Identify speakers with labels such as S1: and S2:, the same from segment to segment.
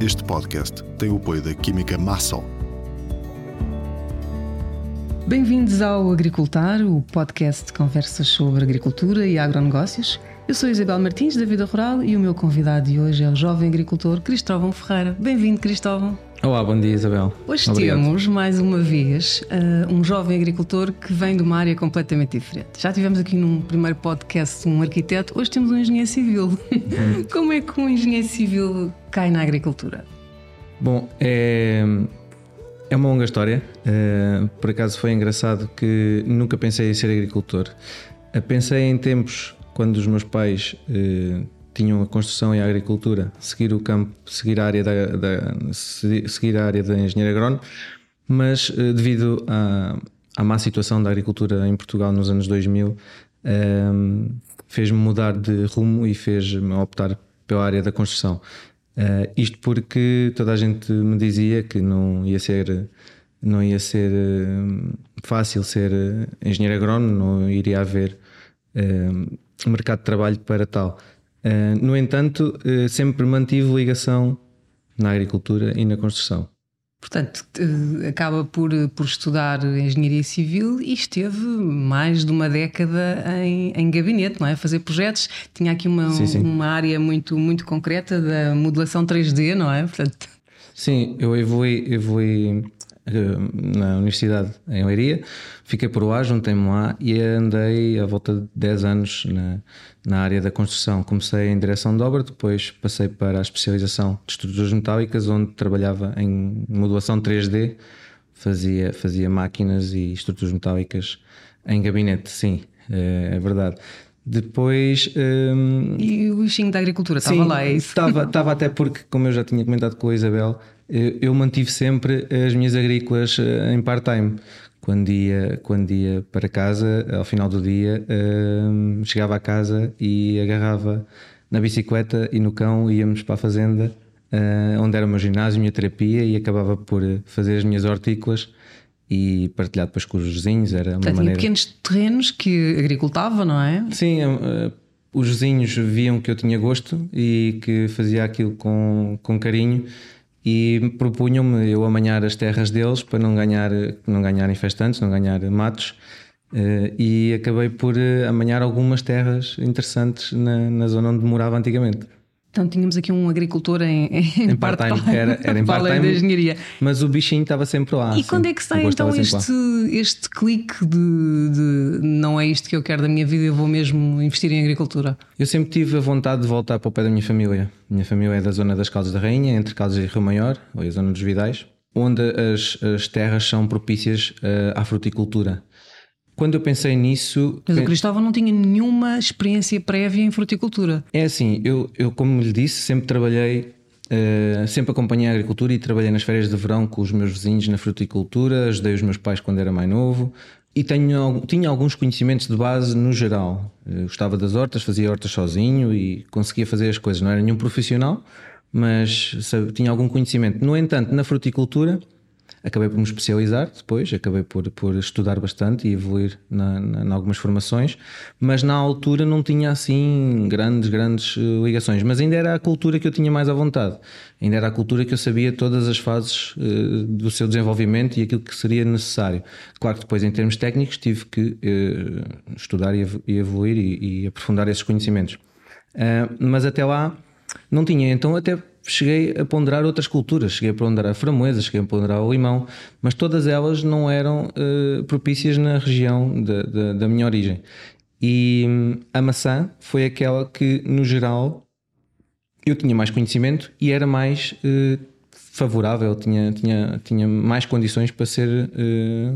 S1: Este podcast tem o apoio da Química Massol.
S2: Bem-vindos ao Agricultar, o podcast de conversas sobre agricultura e agronegócios. Eu sou Isabel Martins, da Vida Rural, e o meu convidado de hoje é o jovem agricultor Cristóvão Ferreira. Bem-vindo, Cristóvão.
S3: Olá, bom dia, Isabel.
S2: Hoje
S3: Obrigado.
S2: temos, mais uma vez, uh, um jovem agricultor que vem de uma área completamente diferente. Já tivemos aqui num primeiro podcast um arquiteto, hoje temos um engenheiro civil.
S3: Uhum.
S2: Como é que um engenheiro civil cai na agricultura?
S3: Bom, é, é uma longa história. Uh, por acaso foi engraçado que nunca pensei em ser agricultor. Uh, pensei em tempos quando os meus pais uh, tinham a construção e a agricultura, seguir o campo, seguir a área da, da seguir a área da engenharia agrónoma, mas devido à, à má situação da agricultura em Portugal nos anos 2000, fez-me mudar de rumo e fez-me optar pela área da construção. Uh, isto porque toda a gente me dizia que não ia ser, não ia ser uh, fácil ser engenheiro agrónomo, não iria haver mercado de trabalho para tal. No entanto, sempre mantive ligação na agricultura e na construção.
S2: Portanto, acaba por, por estudar engenharia civil e esteve mais de uma década em, em gabinete, não é? A fazer projetos. Tinha aqui uma, sim, sim. uma área muito, muito concreta da modelação 3D, não é?
S3: Portanto... Sim, eu evolui, evolui na Universidade em Leiria, fiquei por lá, juntei-me lá e andei à volta de 10 anos na, na área da construção. Comecei em direção de obra, depois passei para a especialização de estruturas metálicas, onde trabalhava em modulação 3D, fazia, fazia máquinas e estruturas metálicas em gabinete, sim, é, é verdade. Depois.
S2: Hum, e o bichinho da agricultura estava lá, é isso?
S3: Estava, estava até porque, como eu já tinha comentado com a Isabel, eu mantive sempre as minhas agrícolas eh, em part-time. Quando ia, quando ia para casa, ao final do dia, hum, chegava a casa e agarrava na bicicleta e no cão, íamos para a fazenda, uh, onde era o meu ginásio, a minha terapia, e acabava por fazer as minhas hortícolas e partilhar depois com os vizinhos. Era uma
S2: Portanto,
S3: maneira...
S2: pequenos terrenos que agricultava, não é?
S3: Sim, os vizinhos viam que eu tinha gosto e que fazia aquilo com, com carinho e propunham-me eu amanhar as terras deles para não ganhar, não ganhar infestantes, não ganhar matos. Uh, e acabei por uh, amanhar algumas terras interessantes na, na zona onde morava antigamente.
S2: Então tínhamos aqui um agricultor em, em,
S3: em part-time, part era, era em part-time,
S2: da engenharia.
S3: Mas o bichinho estava sempre lá.
S2: E assim, quando é que sai então este, este clique de, de, não é isto que eu quero da minha vida, eu vou mesmo investir em agricultura?
S3: Eu sempre tive a vontade de voltar para o pé da minha família. Minha família é da zona das Caldas da Rainha, entre Caldas e Rio Maior, ou a zona dos Vidais, onde as, as terras são propícias uh, à fruticultura quando eu pensei nisso.
S2: Mas o Cristóvão não tinha nenhuma experiência prévia em fruticultura.
S3: É assim, eu, eu como lhe disse, sempre trabalhei. Uh, sempre acompanhei a agricultura e trabalhei nas férias de verão com os meus vizinhos na fruticultura, ajudei os meus pais quando era mais novo e tenho, tinha alguns conhecimentos de base no geral. Eu gostava das hortas, fazia hortas sozinho e conseguia fazer as coisas. Não era nenhum profissional, mas sabe, tinha algum conhecimento. No entanto, na fruticultura acabei por me especializar depois, acabei por, por estudar bastante e evoluir na, na, em algumas formações, mas na altura não tinha assim grandes, grandes eh, ligações. Mas ainda era a cultura que eu tinha mais à vontade, ainda era a cultura que eu sabia todas as fases uh, do seu desenvolvimento e aquilo que seria necessário. Claro que depois, em termos técnicos, tive que uh, estudar e, evoluir e, e, aprofundar esses conhecimentos. Uh, mas até lá não tinha, então até cheguei a ponderar outras culturas, cheguei a ponderar a framboesa, cheguei a ponderar o limão, mas todas elas não eram uh, propícias na região de, de, da minha origem. E hum, a maçã foi aquela que, no geral, eu tinha mais conhecimento e era mais uh, favorável, tinha, tinha, tinha mais condições para ser uh,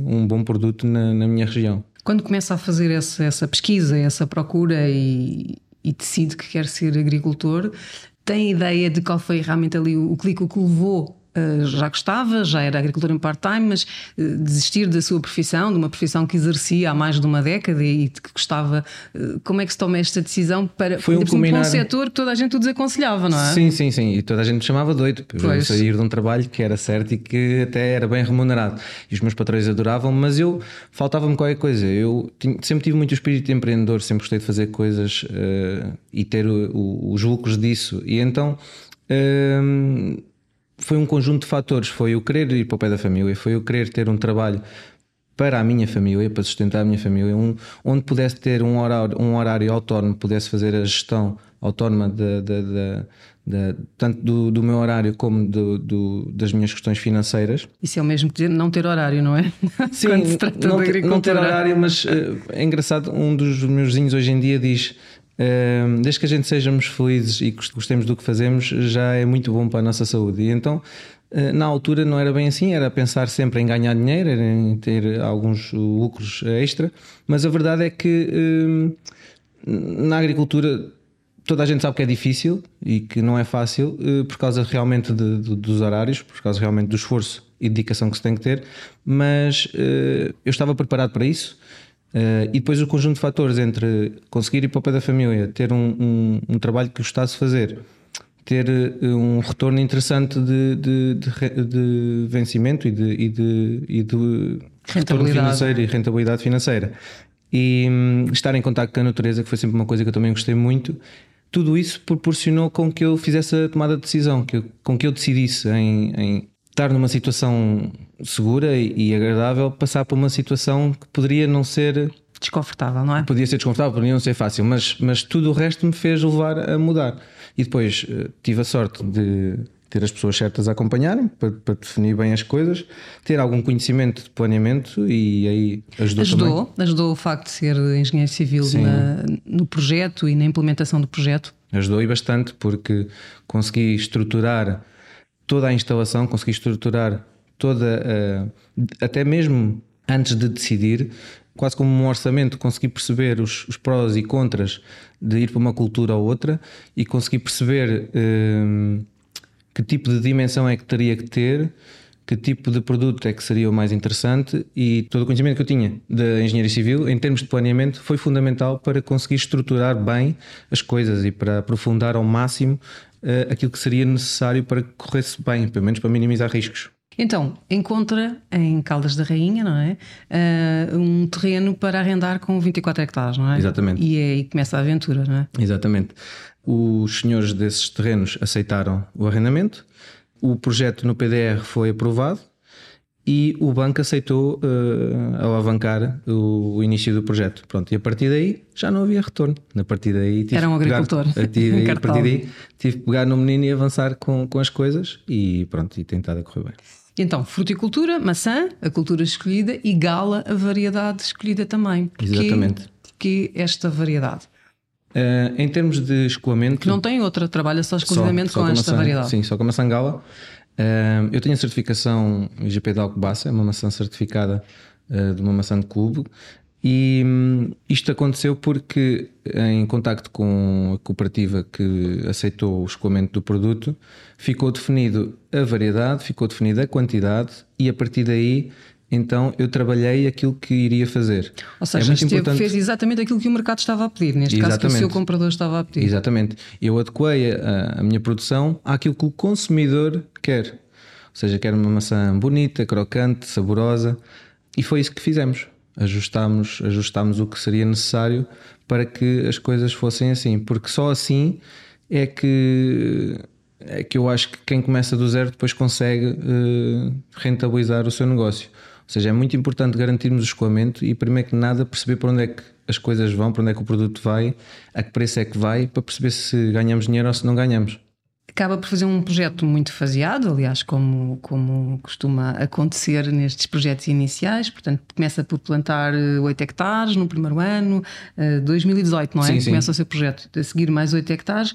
S3: um bom produto na, na, minha região.
S2: Quando começa a fazer essa, essa pesquisa, essa procura e, e decide que quer ser agricultor, tem ideia de qual foi realmente ali o, o clique que o levou Uh, já gostava, já era agricultor em part-time, mas uh, desistir da sua profissão, de uma profissão que exercia há mais de uma década e que gostava. Uh, como é que se toma esta decisão para,
S3: Foi um, combinar...
S2: um setor que toda a gente o desaconselhava, não é?
S3: Sim, sim, sim. E toda a gente me chamava doido por sair de um trabalho que era certo e que até era bem remunerado. E os meus patrões adoravam, mas eu faltava-me qualquer coisa. Eu sempre tive muito o espírito de empreendedor, sempre gostei de fazer coisas e ter o, o, os lucros disso. E então foi um conjunto de fatores. Foi o querer ir para o pé da família, foi o querer ter um trabalho para a minha família, para sustentar a minha família, um, onde pudesse ter um horário, um horário autónomo, pudesse fazer a gestão autónoma de, de, de, de tanto do, do, meu horário como do, do, das minhas questões financeiras.
S2: Isso é o mesmo que não ter horário, não é?
S3: Sim, não, ter, não ter horário, mas uh, é engraçado, um dos meus vizinhos hoje em dia diz. Uh, desde que a gente sejamos felizes e gostemos do que fazemos, já é muito bom para a nossa saúde. E então eh, na altura não era bem assim, era pensar sempre em ganhar dinheiro, em ter alguns lucros extra, mas a verdade é que eh, na agricultura toda a gente sabe que é difícil e que não é fácil eh, por causa realmente de, de, dos horários, por causa realmente do esforço e dedicação que se tem que ter, mas eu estava preparado para isso. E depois o conjunto de fatores entre conseguir ir para o pé da família, ter um, um, um trabalho que gostasse de fazer ter eh, um retorno interessante de, de, de, de vencimento e de, e de, e de retorno financeiro e rentabilidade financeira. E um, estar em contato com a natureza, que foi sempre uma coisa que eu também gostei muito, tudo isso proporcionou com que eu fizesse a tomada de decisão, que eu, com que eu decidisse em, em estar numa situação segura e, agradável, passar para uma situação que poderia não ser
S2: desconfortável, não é?
S3: Podia ser desconfortável, podia não ser fácil, mas, mas tudo o resto me fez levar a mudar. E depois eh, tive a sorte de ter as pessoas certas a acompanharem para, para, definir bem as coisas, ter algum conhecimento de planeamento e aí ajudou
S2: Ajudou,
S3: também.
S2: ajudou o facto de ser engenheiro civil na, no projeto e na implementação do projeto?
S3: Ajudou e bastante porque consegui estruturar toda a instalação, consegui estruturar toda, a, até mesmo antes de decidir, quase como um orçamento, consegui perceber os, os, prós e contras de ir para uma cultura ou outra e consegui perceber hum, que tipo de dimensão é que teria que ter, que tipo de produto é que seria o mais interessante e todo o conhecimento que eu tinha da engenharia civil, em termos de planeamento, foi fundamental para conseguir estruturar bem as coisas e para aprofundar ao máximo uh, aquilo que seria necessário para que corresse bem, pelo menos para minimizar riscos.
S2: Então, encontra em Caldas da Rainha, não é? Uh, um terreno para arrendar com 24 hectares, não é?
S3: Exatamente.
S2: E é aí que começa a aventura, não é?
S3: Exatamente. Os senhores desses terrenos aceitaram o arrendamento, o projeto no PDR foi aprovado e o banco aceitou uh, alavancar o, o, início do projeto. Pronto, e a partir daí já não havia retorno. A partir daí
S2: tive Era um agricultor.
S3: Pegar, a, tive, a partir daí tive que pegar no menino e avançar com, com as coisas e pronto, e tentar a correr bem.
S2: Então, fruticultura, maçã, a cultura escolhida e gala, a variedade escolhida também.
S3: Porquê, Exatamente.
S2: Porque esta variedade?
S3: Uh, em termos de escoamento.
S2: Que não tem outra, trabalha só exclusivamente só, só com, com, esta
S3: maçã,
S2: variedade.
S3: Sim, só com a maçã gala. Uh, eu tenho a certificação IGP de Alcobaça, é uma maçã certificada uh, de uma maçã de clube. E hum, isto aconteceu porque, em contacto com a cooperativa que aceitou o escoamento do produto, ficou definido a variedade, ficou definida a quantidade, e a partir daí, então, eu trabalhei aquilo que iria fazer.
S2: Ou seja, é esteve, importante... fez exatamente aquilo que o mercado estava a pedir, neste exatamente. caso, que o seu comprador estava a pedir.
S3: Exatamente. Eu adequei a, a minha produção àquilo que o consumidor quer. Ou seja, quer uma maçã bonita, crocante, saborosa, e foi isso que fizemos ajustámos, ajustámos o que seria necessário para que as coisas fossem assim, porque só assim é que é que eu acho que quem começa do zero depois consegue uh, rentabilizar o seu negócio. Ou seja, é muito importante garantirmos o escoamento e, primeiro que nada, perceber para onde é que as coisas vão, para onde é que o produto vai, a que preço é que vai, para perceber se ganhamos dinheiro ou se não ganhamos
S2: acaba por fazer um projeto muito faseado, aliás, como, como costuma acontecer nestes projetos iniciais. Portanto, começa por plantar 8 eh, hectares no primeiro ano, 2018, eh, não é?
S3: Sim, sim.
S2: Começa o seu projeto, a seguir mais 8 hectares.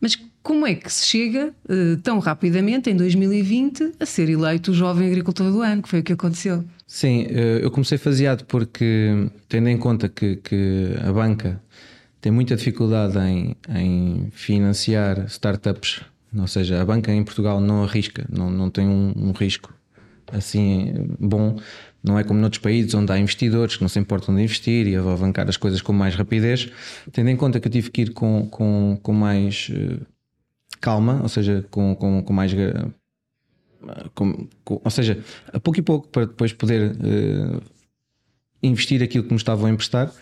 S2: Mas como é que se chega eh, tão rapidamente, em 2020, a ser eleito o jovem agricultor do ano? Que foi o que aconteceu?
S3: Sim, eu comecei faseado porque, tendo em conta que, que a banca tem muita dificuldade em, em financiar startups ou seja, a banca em Portugal não arrisca, não, não tem um, um risco assim bom. Não é como noutros países onde há investidores que não se importam de investir e alavancar as coisas com mais rapidez. Tendo em conta que eu tive que ir com, com, com mais uh, calma, ou seja, com, com, com mais. Uh, com, ou seja, a pouco e pouco para depois poder uh, investir aquilo que me estavam a emprestar,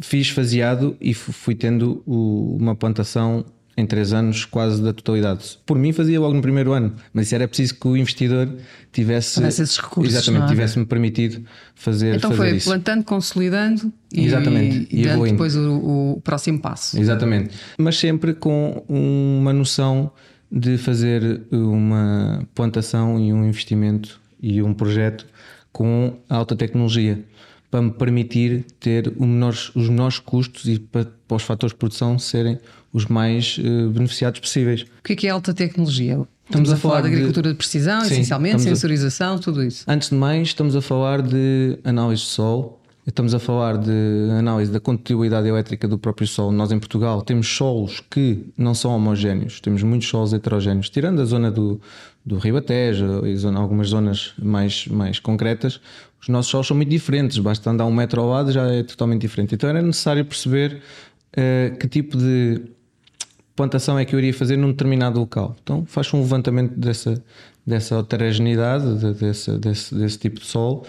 S3: fiz faseado e fui tendo o, uma plantação em três anos quase da totalidade. Por mim fazia logo no primeiro ano, mas isso era preciso que o investidor tivesse
S2: Tivesse esses recursos,
S3: exatamente
S2: não é?
S3: tivesse-me permitido fazer,
S2: Então
S3: fazer
S2: foi
S3: isso.
S2: plantando, consolidando e,
S3: Exatamente,
S2: e
S3: e
S2: dando
S3: evoluindo.
S2: depois o, o próximo passo.
S3: Exatamente. Mas sempre com uma noção de fazer uma plantação e um investimento e um projeto com alta tecnologia para me permitir ter o menores- os menores custos e para, para os fatores de produção serem os mais eh, beneficiados possíveis.
S2: O que é que é alta tecnologia? Estamos, a, falar de agricultura de precisão,
S3: Sim,
S2: essencialmente,
S3: estamos a-
S2: sensorização, tudo isso.
S3: Antes de mais, estamos a falar de análise de solo, estamos a falar de análise da condutibilidade elétrica do próprio solo. Nós em Portugal temos solos que não são homogéneos, temos muitos solos heterogéneos, tirando a zona do, do Ribatejo e zona, algumas zonas mais, mais concretas. Os nossos solos são muito diferentes, basta andar um metro ao lado já é totalmente diferente. Então era necessário perceber eh, que tipo de plantação é que eu iria fazer num determinado local. Então faz um levantamento dessa, dessa heterogeneidade, de- desse, desse, desse tipo de solo.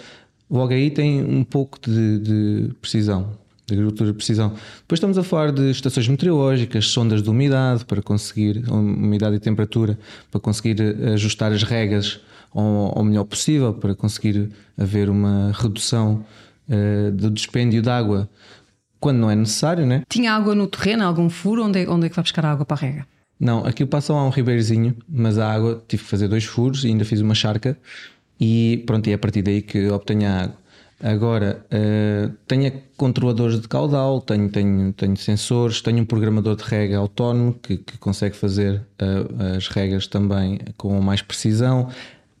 S3: Logo aí tem um pouco de, de precisão, de agricultura de precisão. Depois estamos a falar de estações meteorológicas, sondas de umidade para conseguir, umidade e temperatura, para conseguir eh, ajustar as regas ao, melhor possível, para conseguir haver uma redução eh, do dispêndio de água quando não é necessário, né?
S2: Tinha água no terreno, algum furo? Onde é, onde é que vai buscar a água para a rega?
S3: Não, aqui passa lá um ribeirozinho, mas a água tive que fazer dois furos e ainda fiz uma charca e pronto, e é a partir daí que obtenho a água. Agora, eh, tenho controladores de caudal, tenho, tenho, tenho sensores, tenho um programador de rega autónomo que, que consegue fazer eh, as regas também com mais precisão.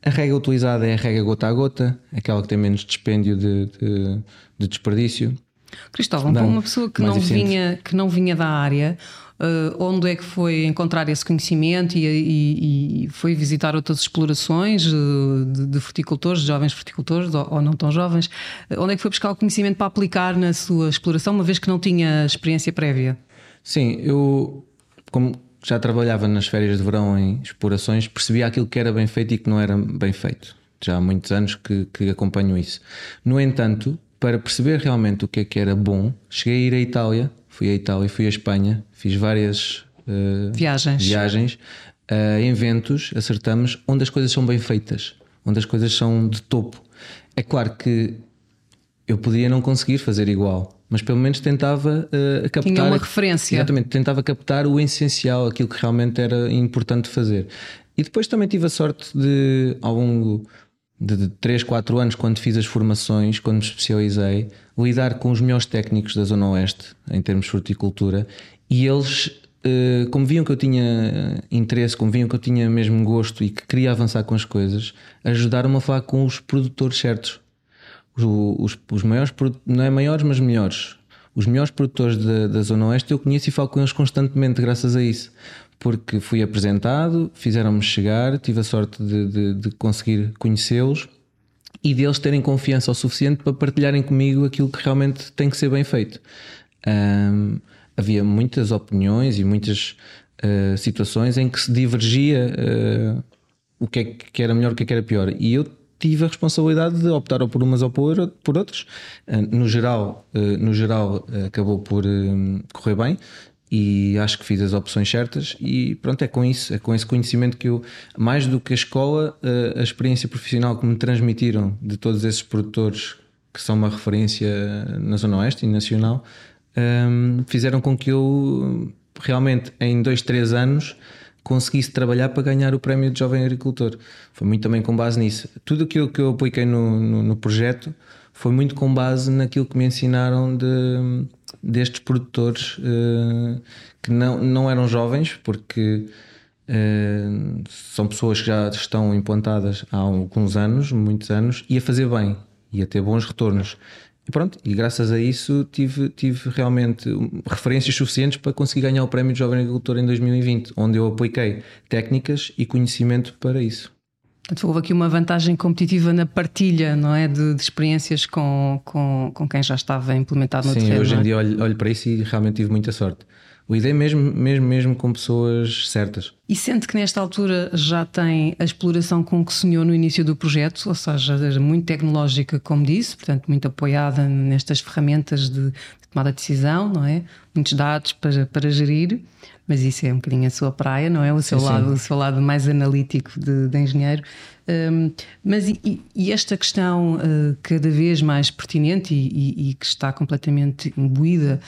S3: A rega utilizada é a rega gota a gota, aquela que tem menos dispêndio de, de- de desperdício.
S2: Cristóvão, para
S3: um-
S2: uma pessoa que não,
S3: eficiente.
S2: vinha, que não vinha da área, eh, onde é que foi encontrar esse conhecimento e, e- e foi visitar outras explorações eh, de, de fruticultores, de jovens fruticultores ou, ou não tão jovens? Eh, Onde é que foi buscar o conhecimento para aplicar na sua exploração, uma vez que não tinha experiência prévia?
S3: Sim, eu, como já trabalhava nas férias de verão em explorações, percebia aquilo que era bem feito e que não era bem feito. Já há muitos anos que, que acompanho isso. No entanto, para perceber realmente o que é que era bom, cheguei a ir à Itália, fui à Itália, fui à Espanha, fiz várias eh,
S2: Viagens.
S3: viagens a eventos, acertamos, onde as coisas são bem feitas, onde as coisas são de topo. É claro que eu podia não conseguir fazer igual, mas pelo menos tentava eh, captar.
S2: Tinha uma referência.
S3: Exatamente, tentava captar o essencial, aquilo que realmente era importante fazer. E depois também tive a sorte de, ao longo de 3, 4 anos, quando fiz as formações, quando me especializei, lidar com os melhores técnicos da Zona Oeste, em termos de fruticultura, e eles. eh, Como viam que eu tinha eh, interesse, como viam que eu tinha mesmo gosto e que queria avançar com as coisas, ajudaram-me a falar com os produtores certos os, os, os maiores, não é maiores, mas melhores. Os melhores produtores da, da Zona Oeste eu conheço e falo com eles constantemente, graças a isso. Porque fui apresentado, fizeram-me chegar, tive a sorte de, de- de conseguir conhecê-los e deles terem confiança o suficiente para partilharem comigo aquilo que realmente tem que ser bem feito. Ahm, havia muitas opiniões e muitas ah, situações em que se divergia ah, o que é que era melhor, o que é que era pior. E eu tive a responsabilidade de optar ou por umas ou por, por outras. Ah, No geral, no geral acabou por correr bem e acho que fiz as opções certas e pronto, é com isso, é com esse conhecimento que eu, mais do que a escola, ah, a experiência profissional que me transmitiram de todos esses produtores que são uma referência na Zona Oeste e nacional, hum, fizeram com que eu realmente em dois, três anos conseguisse trabalhar para ganhar o prémio de jovem agricultor. Foi muito também com base nisso. Tudo aquilo que eu apliquei no, no, no projeto foi muito com base naquilo que me ensinaram de, destes produtores eh, que não, não eram jovens, porque eh, são pessoas que já estão implantadas há alguns anos, muitos anos, e a fazer bem, e a ter bons retornos. E pronto, e graças a isso tive, tive realmente referências suficientes para conseguir ganhar o Prémio de Jovem Agricultor em 2020, onde eu apliquei técnicas e conhecimento para isso.
S2: Portanto, houve aqui uma vantagem competitiva na partilha, não é? De, de experiências com, com, com quem já estava implementado no
S3: Sim,
S2: terreno.
S3: hoje
S2: não
S3: em
S2: é?
S3: dia olho, olho para isso e realmente tive muita sorte. O ideia é mesmo, mesmo, mesmo com pessoas certas.
S2: E sente que nesta altura já tem a exploração com que sonhou no início do projeto, ou seja, muito tecnológica, como disse, portanto, muito apoiada nestas ferramentas de, de tomada de decisão, não é? Muitos dados para, para gerir, mas isso é um bocadinho a sua praia, não é? O seu, sim, lado, sim. O seu lado mais analítico de, de engenheiro. Um, mas e, e, esta questão uh, cada vez mais pertinente e, e, e, que está completamente imbuída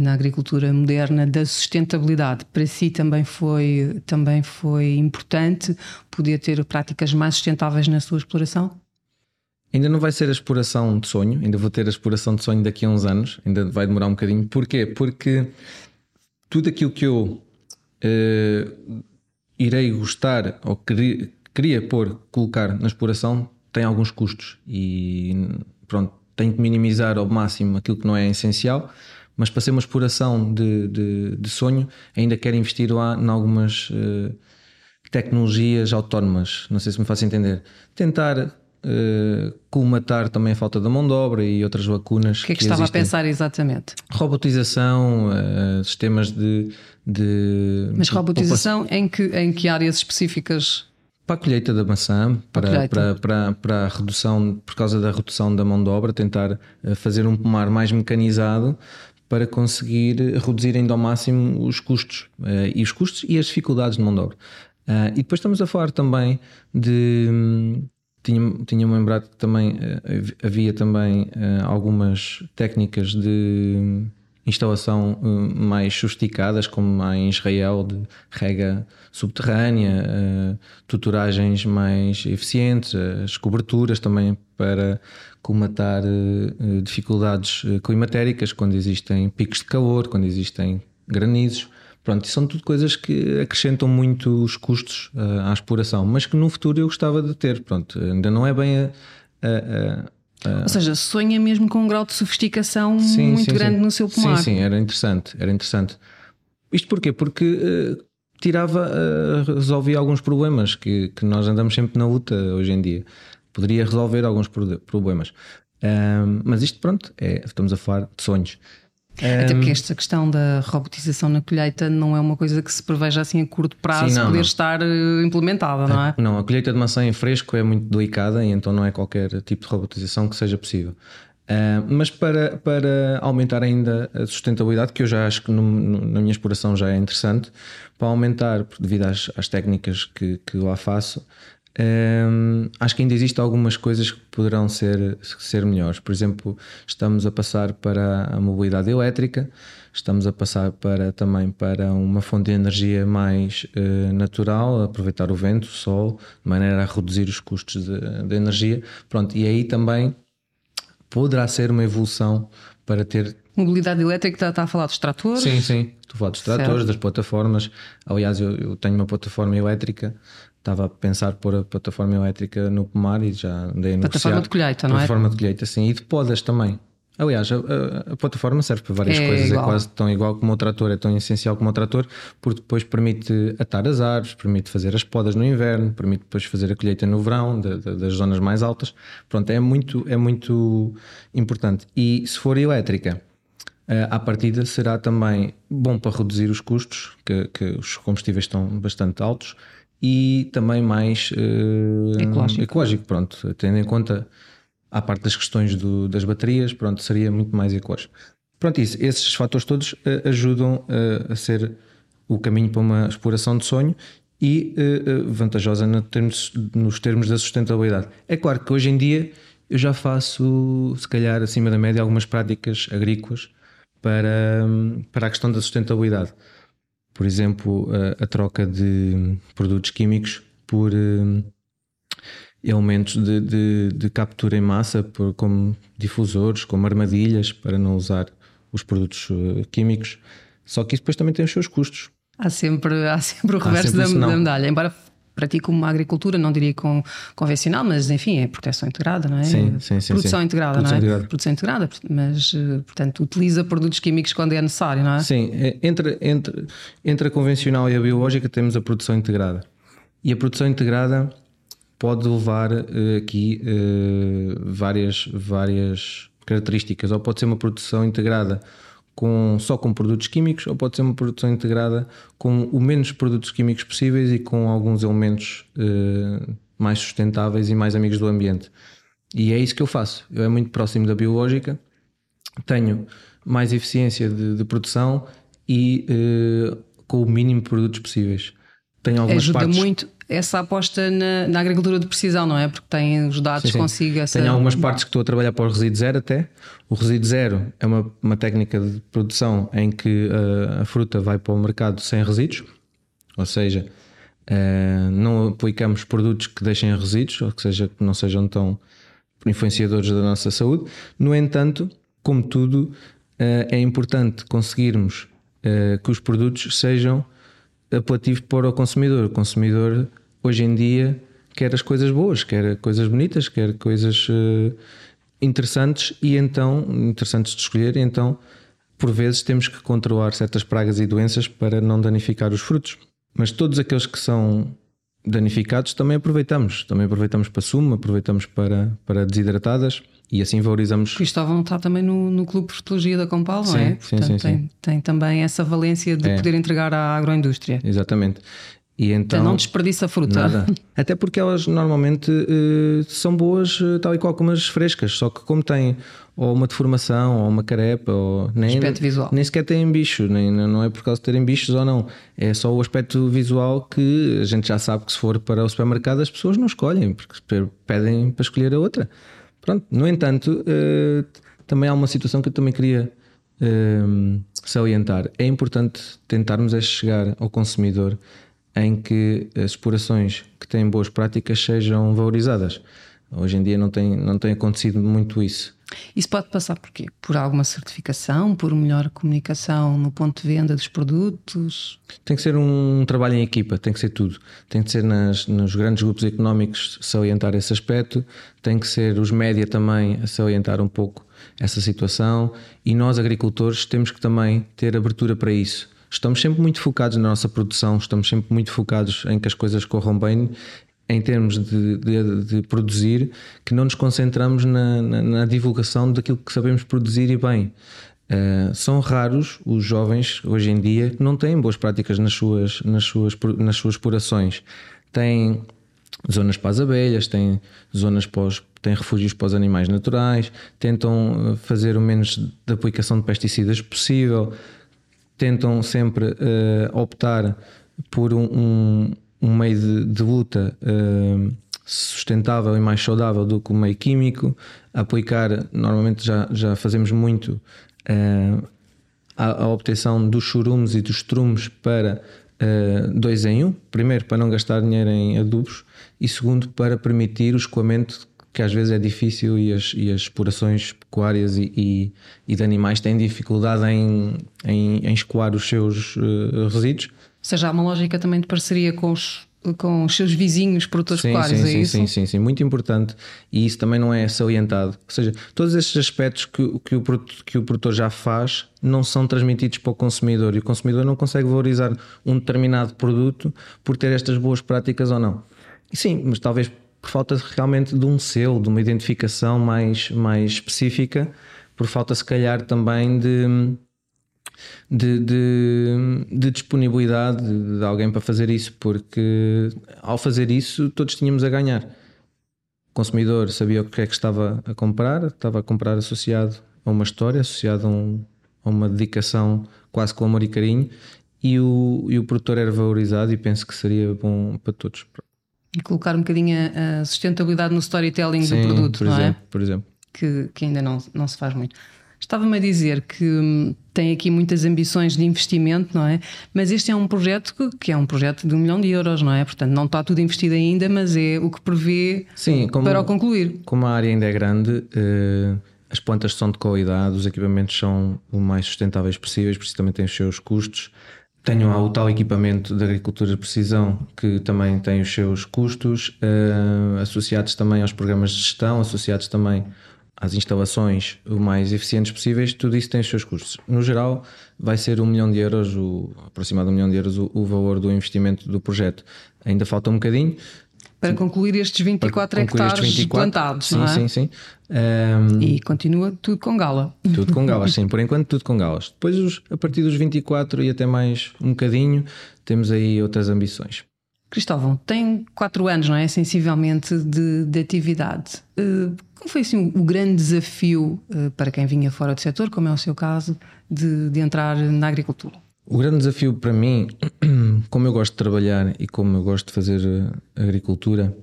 S2: na agricultura moderna da sustentabilidade, para si também foi, também foi importante poder ter práticas mais sustentáveis na sua exploração?
S3: Ainda não vai ser a exploração de sonho, ainda vou ter a exploração de sonho daqui a uns anos, ainda vai demorar um bocadinho. Porquê? Porque tudo aquilo que eu uh, irei gostar ou querer, queria pôr, colocar na exploração tem alguns custos e pronto, tenho que minimizar ao máximo aquilo que não é essencial, mas para ser uma exploração de, de, de sonho ainda quero investir lá em algumas uh, tecnologias autónomas, não sei se me faço entender. Tentar uh, colmatar também a falta da mão de obra e outras lacunas.
S2: O que é que, que estava existem. a pensar exatamente?
S3: Robotização, uh, sistemas de, de.
S2: Mas robotização em que, em que áreas específicas?
S3: para a colheita da maçã, para, para, para, para, a redução, por causa da redução da mão de obra, tentar eh, fazer um pomar mais mecanizado para conseguir reduzir ainda ao máximo os custos, uh, e os custos e as dificuldades de mão de obra. Uh, e depois estamos a falar também de. Hum, tinha-me tinha lembrado que também havia também algumas técnicas de instalação uh, mais sofisticadas, como há em Israel, de rega subterrânea, uh, tuturagens mais eficientes, as coberturas também para comatar uh, dificuldades climatéricas, quando existem picos de calor, quando existem granizos. Pronto, são tudo coisas que acrescentam muito os custos à exploração, mas que no futuro eu gostava de ter. Pronto, ainda não é bem a, a, a
S2: Uh, Ou seja, sonha mesmo com um grau de sofisticação sim, muito sim, grande sim. no seu pomar.
S3: Sim, sim, era interessante, era interessante. Isto porquê? Porque uh, tirava, uh, resolvia alguns problemas que, que nós andamos sempre na luta hoje em dia. Poderia resolver alguns problemas. mas isto, pronto, é, estamos a falar de sonhos.
S2: Até porque esta questão da robotização na colheita não é uma coisa que se preveja assim a curto prazo Sim, não, poder não. estar eh, implementada, não é?
S3: Não, a colheita de maçã em fresco é muito delicada e então não é qualquer tipo de robotização que seja possível. Uh, mas para, para aumentar ainda a sustentabilidade, que eu já acho que no, no, na minha exploração já é interessante, para aumentar, devido às, às técnicas que, que lá faço, um, acho que ainda existem algumas coisas que poderão ser, ser melhores. Por exemplo, estamos a passar para a mobilidade elétrica, estamos a passar para, também para uma fonte de energia mais uh, natural, aproveitar o vento, o sol, de maneira a reduzir os custos de, de energia. Pronto, e aí também poderá ser uma evolução para ter
S2: Mobilidade elétrica está, está, a falar dos tratores?
S3: Sim, sim. Estou a falar dos tratores, certo. das plataformas. Aliás, eu, eu, tenho uma plataforma elétrica estava a pensar pôr a plataforma elétrica no pomar e já andei a
S2: Plataforma de colheita, não
S3: é? Plataforma de colheita, sim. E de podas também. Aliás, a, a, a plataforma serve para várias é coisas, é igual. é quase tão igual como o trator, é tão essencial como o trator, porque depois permite atar as árvores, permite fazer as podas no inverno, permite depois fazer a colheita no verão, de, de, das zonas mais altas. Pronto, é muito, é muito importante. E se for elétrica, uh, à partida será também bom para reduzir os custos, que, que os combustíveis estão bastante altos e também mais uh, ecológico. ecológico. Pronto, tendo em conta a parte das questões do, das baterias, pronto, seria muito mais ecológico. Pronto, isso, esses fatores todos uh, ajudam uh, a ser o caminho para uma exploração de sonho e vantajosa no termos, nos termos da sustentabilidade. É claro que hoje em dia eu já faço, se calhar, acima da média, algumas práticas agrícolas para, para a questão da sustentabilidade por exemplo, a, a troca de produtos químicos por uh, elementos de, de, de, captura em massa, por, como difusores, como armadilhas, para não usar os produtos uh, químicos. Só que isso depois também tem os seus custos.
S2: Há sempre, há sempre o reverso sempre da, da medalha. Embora pratico uma agricultura, não diria com, convencional, mas enfim, é proteção integrada, não é?
S3: Sim, sim, sim.
S2: Produção
S3: sim.
S2: integrada, Produção não é? Integrada. Produção integrada, mas, eh, portanto, utiliza produtos químicos quando é necessário, não é?
S3: Sim, é, entre, entre, entre a convencional e a biológica temos a produção integrada. E a produção integrada pode levar uh, aqui uh, várias, várias características, ou pode ser uma produção integrada com, só com produtos químicos ou pode ser uma produção integrada com o menos produtos químicos possíveis e com alguns elementos uh, mais sustentáveis e mais amigos do ambiente. E é isso que eu faço. Eu é muito próximo da biológica, tenho mais eficiência de, de produção e uh, com o mínimo de produtos possíveis.
S2: Tenho algumas Ajuda partes... muito essa aposta na, na, agricultura de precisão, não é? Porque tem os dados sim, sim. consigo. Essa...
S3: Tenho algumas partes que estou a trabalhar para o resíduo zero até. O resíduo zero é uma, uma técnica de produção em que uh, a fruta vai para o mercado sem resíduos, ou seja, uh, não aplicamos produtos que deixem resíduos, ou que, seja, que não sejam tão influenciadores da nossa saúde. No entanto, como tudo, uh, é importante conseguirmos que os produtos sejam apelativo para o consumidor. O consumidor, hoje em dia, quer as coisas boas, quer coisas bonitas, quer coisas uh, interessantes e então, interessantes de escolher, e então, por vezes, temos que controlar certas pragas e doenças para não danificar os frutos. Mas todos aqueles que são danificados também aproveitamos. Também aproveitamos para sumo, aproveitamos para, para desidratadas e assim valorizamos.
S2: Cristóvão está também no, no Clube de Frutologia da Compal, não é?
S3: Sim, Portanto, sim, sim,
S2: tem, tem, também essa valência de é. poder entregar à agroindústria.
S3: Exatamente. E então,
S2: então não desperdiça a fruta.
S3: Nada. Até porque elas normalmente uh, são boas, uh, tal e qual como as frescas, só que como têm ou uma deformação ou uma carepa, ou nem,
S2: aspecto visual.
S3: nem sequer têm bicho, nem, não é por causa de terem bichos ou não, é só o aspecto visual que a gente já sabe que se for para o supermercado as pessoas não escolhem, porque pedem para escolher a outra. Pronto, no entanto, uh, também há uma situação que eu também queria uh, salientar. É importante tentarmos é chegar ao consumidor em que as explorações que têm boas práticas sejam valorizadas. Hoje em dia não tem, não tem acontecido muito isso.
S2: Isso pode passar por quê? Por alguma certificação, por melhor comunicação no ponto de venda dos produtos?
S3: Tem que ser um trabalho em equipa, tem que ser tudo. Tem que ser nas, nos grandes grupos económicos salientar esse aspecto, tem que ser os média também a salientar um pouco essa situação e nós agricultores temos que também ter abertura para isso. Estamos sempre muito focados na nossa produção, estamos sempre muito focados em que as coisas corram bem em termos de, de, de, produzir, que não nos concentramos na, na, na, divulgação daquilo que sabemos produzir e bem. Uh, são raros os jovens hoje em dia que não têm boas práticas nas suas, nas suas, nas suas explorações. Têm zonas para as abelhas, têm zonas para os, têm refúgios para os animais naturais, tentam eh, fazer o menos de aplicação de pesticidas possível, tentam sempre uh, optar por um, um um meio de, de luta uh, sustentável e mais saudável do que o meio químico, aplicar, normalmente já, já fazemos muito uh, a, a, obtenção dos churumes e dos trumes para uh, dois em um, primeiro para não gastar dinheiro em adubos e segundo para permitir o escoamento que às vezes é difícil e as, e as explorações pecuárias e, e, e de animais têm dificuldade em, em, em escoar os seus uh, resíduos
S2: seja, há uma lógica também de parceria com os, com os seus vizinhos produtores
S3: sim,
S2: pecuários,
S3: sim,
S2: é
S3: sim,
S2: isso?
S3: Sim, sim, sim, muito importante e isso também não é salientado. Ou seja, todos estes aspectos que, que, o, que o produtor já faz não são transmitidos para o consumidor e o consumidor não consegue valorizar um determinado produto por ter estas boas práticas ou não. E sim, mas talvez por falta realmente de um selo, de uma identificação mais, mais específica, por falta se calhar também de de, de, de disponibilidade de, alguém para fazer isso, porque ao fazer isso todos tínhamos a ganhar. O consumidor sabia o que é que estava a comprar, estava a comprar associado a uma história, associado a, um, a uma dedicação quase com amor e carinho, e o, e o produtor era valorizado e penso que seria bom para todos.
S2: E colocar um bocadinho a sustentabilidade no storytelling
S3: Sim,
S2: do produto,
S3: por
S2: não
S3: exemplo,
S2: é?
S3: Por exemplo.
S2: Que, que ainda não, não se faz muito. Estava-me a dizer que hum, tem aqui muitas ambições de investimento, não é? Mas este é um projeto que, que, é um projeto de um milhão de euros, não é? Portanto, não está tudo investido ainda, mas é o que prevê
S3: Sim, como,
S2: para o concluir.
S3: Como a área ainda é grande, eh, as plantas são de qualidade, os equipamentos são o mais sustentáveis possíveis, também têm os seus custos. Tenho o tal equipamento de agricultura de precisão que também tem os seus custos, eh, associados também aos programas de gestão, associados também às instalações o mais eficientes possíveis, tudo isso tem os seus custos. No geral, vai ser um milhão de euros, o, aproximado um milhão de euros, o, o valor do investimento do projeto. Ainda falta um bocadinho,
S2: Para concluir estes 24 concluir hectares estes 24, plantados,
S3: sim,
S2: é?
S3: sim, sim. Um,
S2: e continua tudo com gala.
S3: Tudo com galas, sim, por enquanto tudo com galas. Depois, a partir dos 24 e até mais um bocadinho, temos aí outras ambições.
S2: Cristóvão, tem quatro anos, não é? Sensivelmente de, de atividade. Uh, como foi assim o, grande desafio uh, para quem vinha fora do setor, como é o seu caso, de, de entrar na agricultura?
S3: O grande desafio para mim, como eu gosto de trabalhar e como eu gosto de fazer eh, agricultura,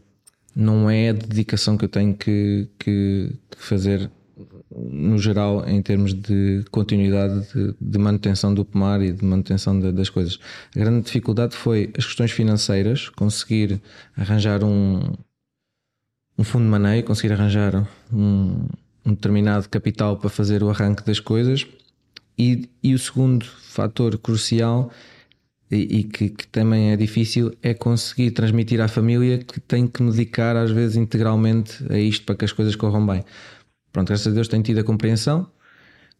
S3: não é a dedicação que eu tenho que, que, que fazer no geral em termos de continuidade de, de manutenção do pomar e de manutenção de, das coisas. A grande dificuldade foi as questões financeiras, conseguir arranjar um, um fundo de maneio, conseguir arranjar um, um determinado capital para fazer o arranque das coisas e, e o segundo fator crucial e, e que, que, também é difícil é conseguir transmitir à família que tem que me dedicar às vezes integralmente a isto para que as coisas corram bem. Pronto, graças a Deus tenho tido a compreensão,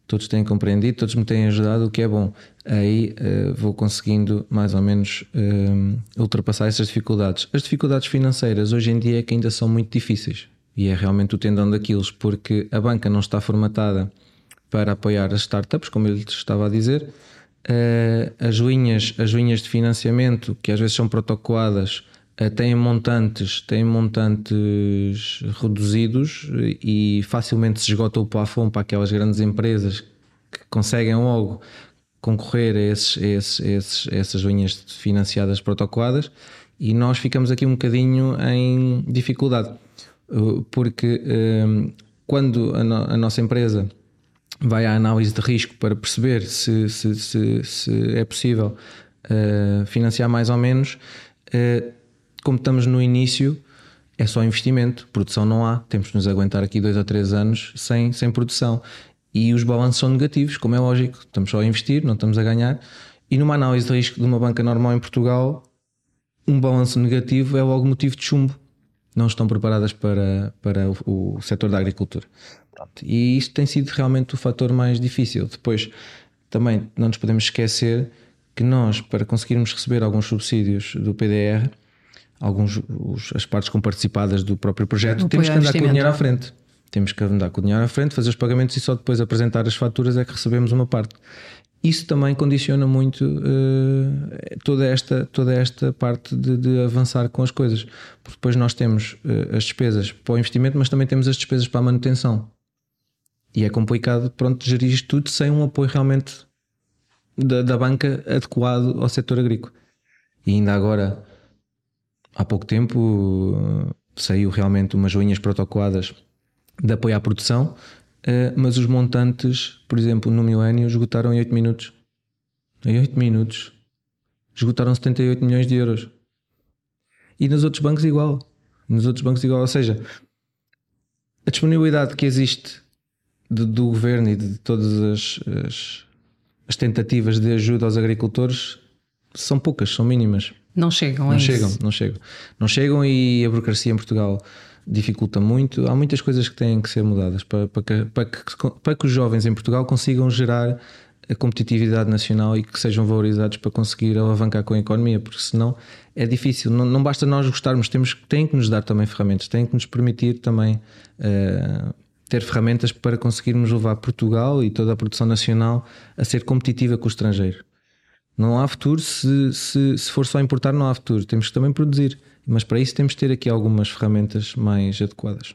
S3: todos têm compreendido, todos me têm ajudado, o que é bom. Aí uh, vou conseguindo mais ou menos uh, ultrapassar essas dificuldades. As dificuldades financeiras hoje em dia é que ainda são muito difíceis e é realmente o tendão daqueles, porque a banca não está formatada para apoiar as startups, como ele estava a dizer. Uh, as, linhas, as linhas de financiamento, que às vezes são protocoadas, uh, têm montantes, têm montantes reduzidos e facilmente se esgota o plafond para aquelas grandes empresas que conseguem logo concorrer a, esses, esses, esses, essas linhas financiadas protocoadas e nós ficamos aqui um bocadinho em dificuldade uh, porque quando a, no, a nossa empresa vai à análise de risco para perceber se, se, se, se é possível financiar mais ou menos. Como estamos no início, é só investimento, produção não há, temos de nos aguentar aqui dois ou três anos sem, sem produção. E os balanços são negativos, como é lógico, estamos só a investir, não estamos a ganhar. E numa análise de risco de uma banca normal em Portugal, um balanço negativo é logo motivo de chumbo. Não estão preparadas para, para o, o setor da agricultura. Pronto. E isto tem sido realmente o fator mais difícil. Depois, também não nos podemos esquecer que nós, para conseguirmos receber alguns subsídios do PDR, alguns os, as partes comparticipadas do próprio projeto, temos que andar com o dinheiro à frente. Temos que andar com o dinheiro à frente, fazer os pagamentos e só depois apresentar as faturas é que recebemos uma parte. Isso também condiciona muito uh, toda, esta, toda esta parte de, de, avançar com as coisas. Porque depois nós temos uh, as despesas para o investimento, mas também temos as despesas para a manutenção. E é complicado, pronto, gerir isto tudo sem um apoio realmente da, da banca adequado ao setor agrícola. E ainda agora, há pouco tempo, saiu realmente umas linhas protocoadas de apoio à produção, eh, mas os montantes, por exemplo, no milénio, esgotaram em 8 minutos. Em 8 minutos. Esgotaram 78 milhões de euros. E nos outros bancos igual. Nos outros bancos igual. Ou seja, a disponibilidade que existe de, do governo e de todas as, as, as, tentativas de ajuda aos agricultores são poucas, são mínimas.
S2: Não chegam,
S3: não
S2: é
S3: chegam,
S2: isso.
S3: não chegam. Não chegam e a burocracia em Portugal dificulta muito. Há muitas coisas que têm que ser mudadas para, para, que, para, que, para que os jovens em Portugal consigam gerar a competitividade nacional e que sejam valorizados para conseguir alavancar com a economia, porque senão é difícil. Não, não basta nós gostarmos, temos, têm que nos dar também ferramentas, têm que nos permitir também uh, ter ferramentas para conseguirmos levar Portugal e toda a produção nacional a ser competitiva com o estrangeiro. Não há futuro se, se, se for só importar, não há futuro. Temos que também produzir, mas para isso temos que ter aqui algumas ferramentas mais adequadas.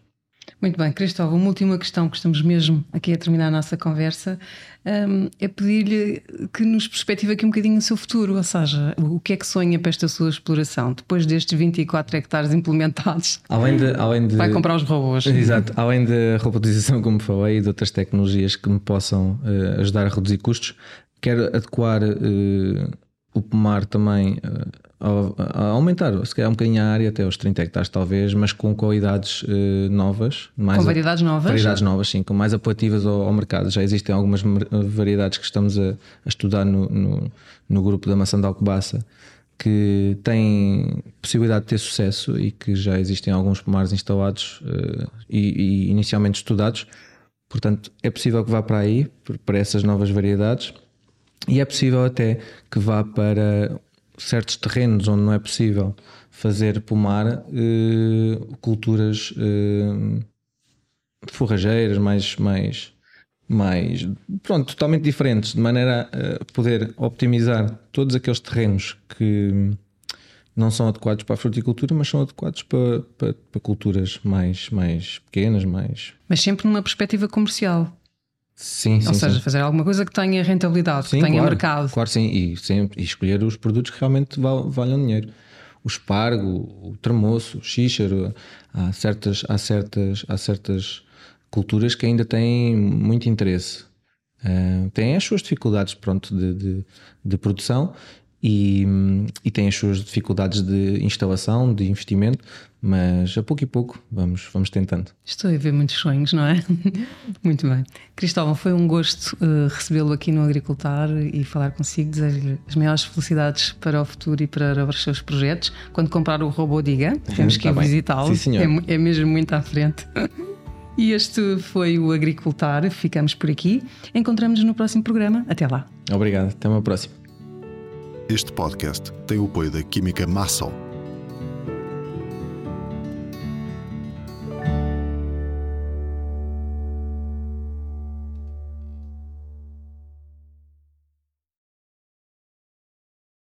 S2: Muito bem, Cristóvão, uma última questão que estamos mesmo aqui a terminar a nossa conversa um, é pedir-lhe que nos perspective aqui um bocadinho o seu futuro, ou seja, o que é que sonha para esta sua exploração depois destes 24 hectares implementados?
S3: Além de, além de...
S2: Vai comprar os robôs.
S3: Exato, além da robotização, como falei, e de outras tecnologias que me possam uh, ajudar a reduzir custos, quero adequar uh, o pomar também. Uh, a, a aumentar, se calhar um bocadinho a área, até aos 30 hectares talvez, mas com qualidades uh, novas.
S2: Mais com variedades novas?
S3: Variedades novas, sim, com mais apelativas ao, ao mercado. Já existem algumas variedades que estamos a, a estudar no, no, no, grupo da maçã de Alcobaça que têm possibilidade de ter sucesso e que já existem alguns pomares instalados e, e inicialmente estudados. Portanto, é possível que vá para aí, para essas novas variedades, e é possível até que vá para certos terrenos onde não é possível fazer pomar uh, culturas uh, forrageiras, mais, mais, mais pronto, totalmente diferentes, de maneira a poder optimizar todos aqueles terrenos que não são adequados para a fruticultura, mas são adequados para, para, para culturas mais, mais pequenas, mais.
S2: Mas sempre numa perspectiva comercial.
S3: Sim, sim.
S2: Ou seja,
S3: sim.
S2: fazer alguma coisa que tenha rentabilidade,
S3: Sim,
S2: que tenha
S3: claro,
S2: mercado.
S3: Claro, sim, e, sempre, e escolher os produtos que realmente val, valham dinheiro. O espargo, o tremoço, o xíxaro, há certas, há, certas, há certas culturas que ainda têm muito interesse. Uh, têm as suas dificuldades pronto, de, de, de produção e, e têm as suas dificuldades de instalação, de investimento, mas a pouco e pouco vamos, vamos tentando.
S2: Estou a ver muitos sonhos, não é? Muito bem. Cristóvão, foi um gosto uh, recebê-lo aqui no Agricultar e falar consigo. Desejo as maiores felicidades para o futuro e para os seus projetos. Quando comprar o robô, diga, temos que
S3: Tá
S2: ir
S3: bem.
S2: visitá-lo. É, é mesmo muito à frente. E este foi o Agricultar. Ficamos por aqui. Encontramos-nos no próximo programa. Até lá.
S3: Obrigado, até uma próxima.
S1: Este podcast tem o apoio da Química Massol